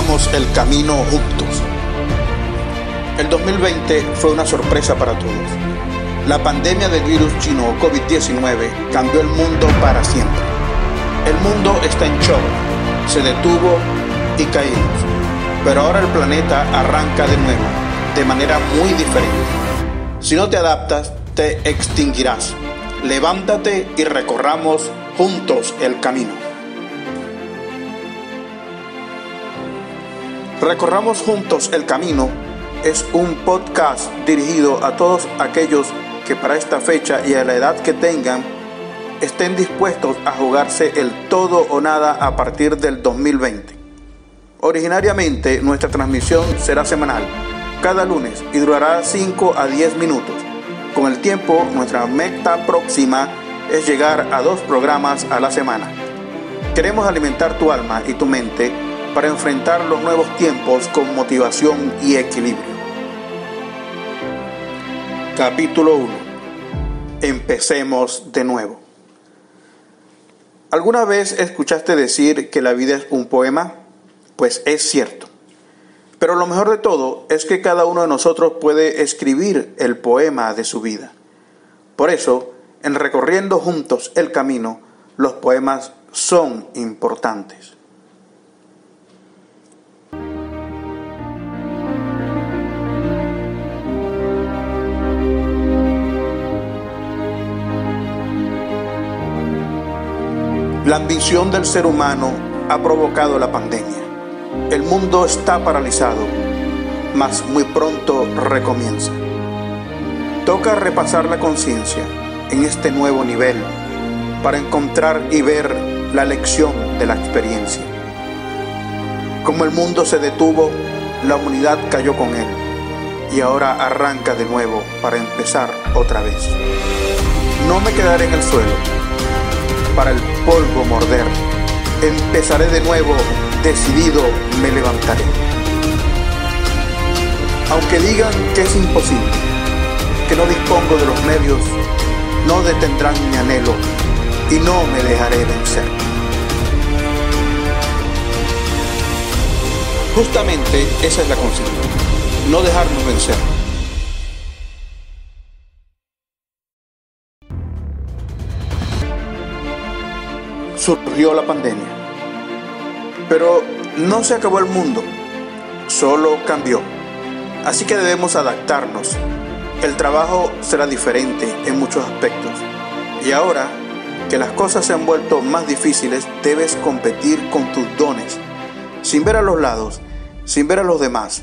El camino juntos. El 2020 fue una sorpresa para todos. La pandemia del virus chino COVID-19 cambió el mundo para siempre. El mundo está en shock, se detuvo y caímos. Pero ahora el planeta arranca de nuevo, de manera muy diferente. Si no te adaptas, te extinguirás. Levántate y recorramos juntos el camino. Recorramos juntos el camino es un podcast dirigido a todos aquellos que para esta fecha y a la edad que tengan estén dispuestos a jugarse el todo o nada a partir del 2020. Originariamente nuestra transmisión será semanal, cada lunes y durará 5 a 10 minutos. Con el tiempo, nuestra meta próxima es llegar a dos programas a la semana. Queremos alimentar tu alma y tu mente para enfrentar los nuevos tiempos con motivación y equilibrio. Capítulo 1. Empecemos de nuevo. ¿Alguna vez escuchaste decir que la vida es un poema? Pues es cierto. Pero lo mejor de todo es que cada uno de nosotros puede escribir el poema de su vida. Por eso, en recorriendo juntos el camino, los poemas son importantes. La ambición del ser humano ha provocado la pandemia. El mundo está paralizado, mas muy pronto recomienza. Toca repasar la conciencia en este nuevo nivel para encontrar y ver la lección de la experiencia. Como el mundo se detuvo, la humanidad cayó con él y ahora arranca de nuevo para empezar otra vez. No me quedaré en el suelo para el polvo morder. Empezaré de nuevo, decidido me levantaré. Aunque digan que es imposible, que no dispongo de los medios, no detendrán mi anhelo y no me dejaré vencer. Justamente esa es la consigna, no dejarnos vencer. Surgió la pandemia. Pero no se acabó el mundo, solo cambió. Así que debemos adaptarnos. El trabajo será diferente en muchos aspectos. Y ahora que las cosas se han vuelto más difíciles, debes competir con tus dones, sin ver a los lados, sin ver a los demás,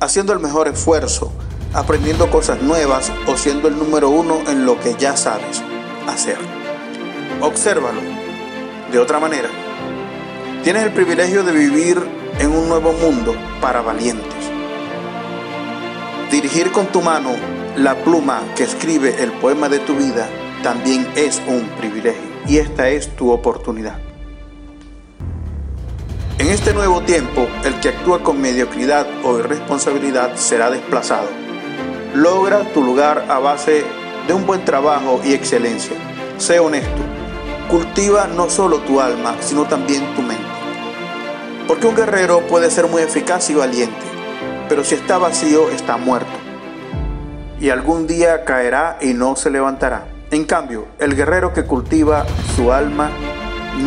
haciendo el mejor esfuerzo, aprendiendo cosas nuevas o siendo el número uno en lo que ya sabes hacer. Obsérvalo de otra manera. Tienes el privilegio de vivir en un nuevo mundo para valientes. Dirigir con tu mano la pluma que escribe el poema de tu vida también es un privilegio y esta es tu oportunidad. En este nuevo tiempo, el que actúa con mediocridad o irresponsabilidad será desplazado. Logra tu lugar a base de un buen trabajo y excelencia. Sé honesto, cultiva no solo tu alma, sino también tu mente. Porque un guerrero puede ser muy eficaz y valiente, pero si está vacío está muerto. Y algún día caerá y no se levantará. En cambio, el guerrero que cultiva su alma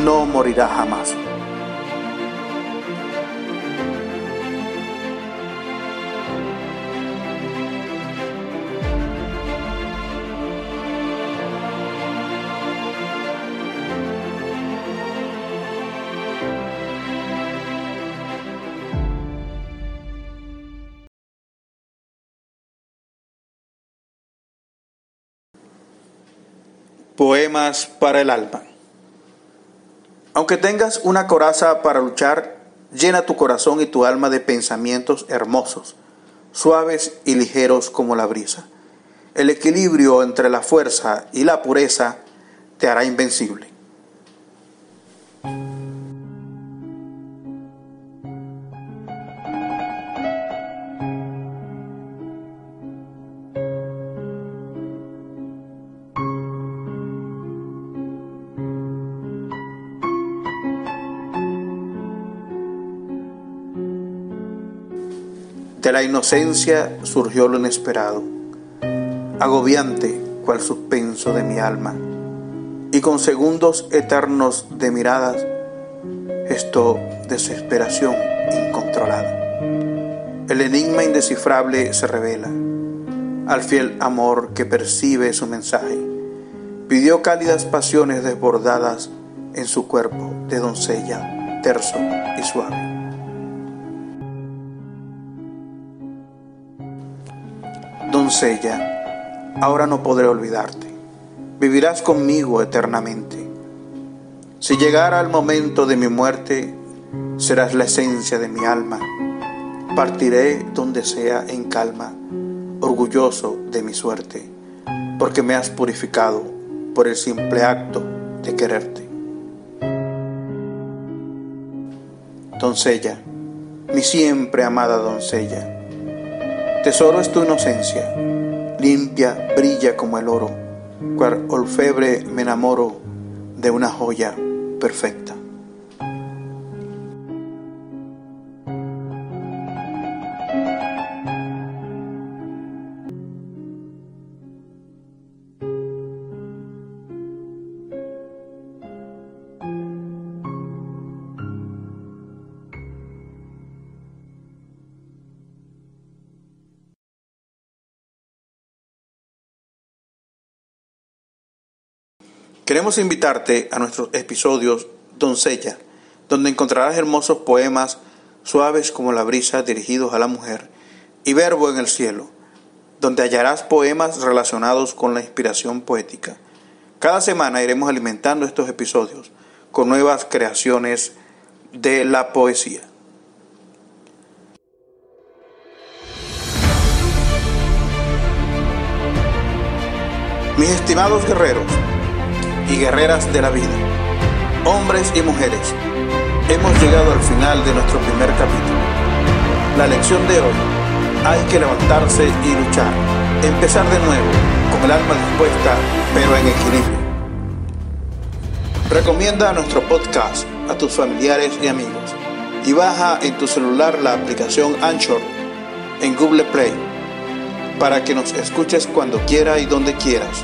no morirá jamás. Poemas para el alma. Aunque tengas una coraza para luchar, llena tu corazón y tu alma de pensamientos hermosos, suaves y ligeros como la brisa. El equilibrio entre la fuerza y la pureza te hará invencible. De la inocencia surgió lo inesperado, agobiante cual suspenso de mi alma, y con segundos eternos de miradas, esto desesperación incontrolada. El enigma indescifrable se revela al fiel amor que percibe su mensaje. Pidió cálidas pasiones desbordadas en su cuerpo de doncella, terso y suave. Doncella, ahora no podré olvidarte. Vivirás conmigo eternamente. Si llegara el momento de mi muerte, serás la esencia de mi alma. Partiré donde sea en calma, orgulloso de mi suerte, porque me has purificado por el simple acto de quererte. Doncella, mi siempre amada doncella, tesoro es tu inocencia, limpia, brilla como el oro, cual olfebre me enamoro de una joya perfecta. Queremos invitarte a nuestros episodios Doncella, donde encontrarás hermosos poemas suaves como la brisa dirigidos a la mujer y Verbo en el cielo, donde hallarás poemas relacionados con la inspiración poética. Cada semana iremos alimentando estos episodios con nuevas creaciones de la poesía. Mis estimados guerreros, y guerreras de la vida, hombres y mujeres, hemos llegado al final de nuestro primer capítulo. La lección de hoy, hay que levantarse y luchar, empezar de nuevo, con el alma dispuesta, pero en equilibrio. Recomienda nuestro podcast a tus familiares y amigos y baja en tu celular la aplicación Anchor en Google Play para que nos escuches cuando quiera y donde quieras.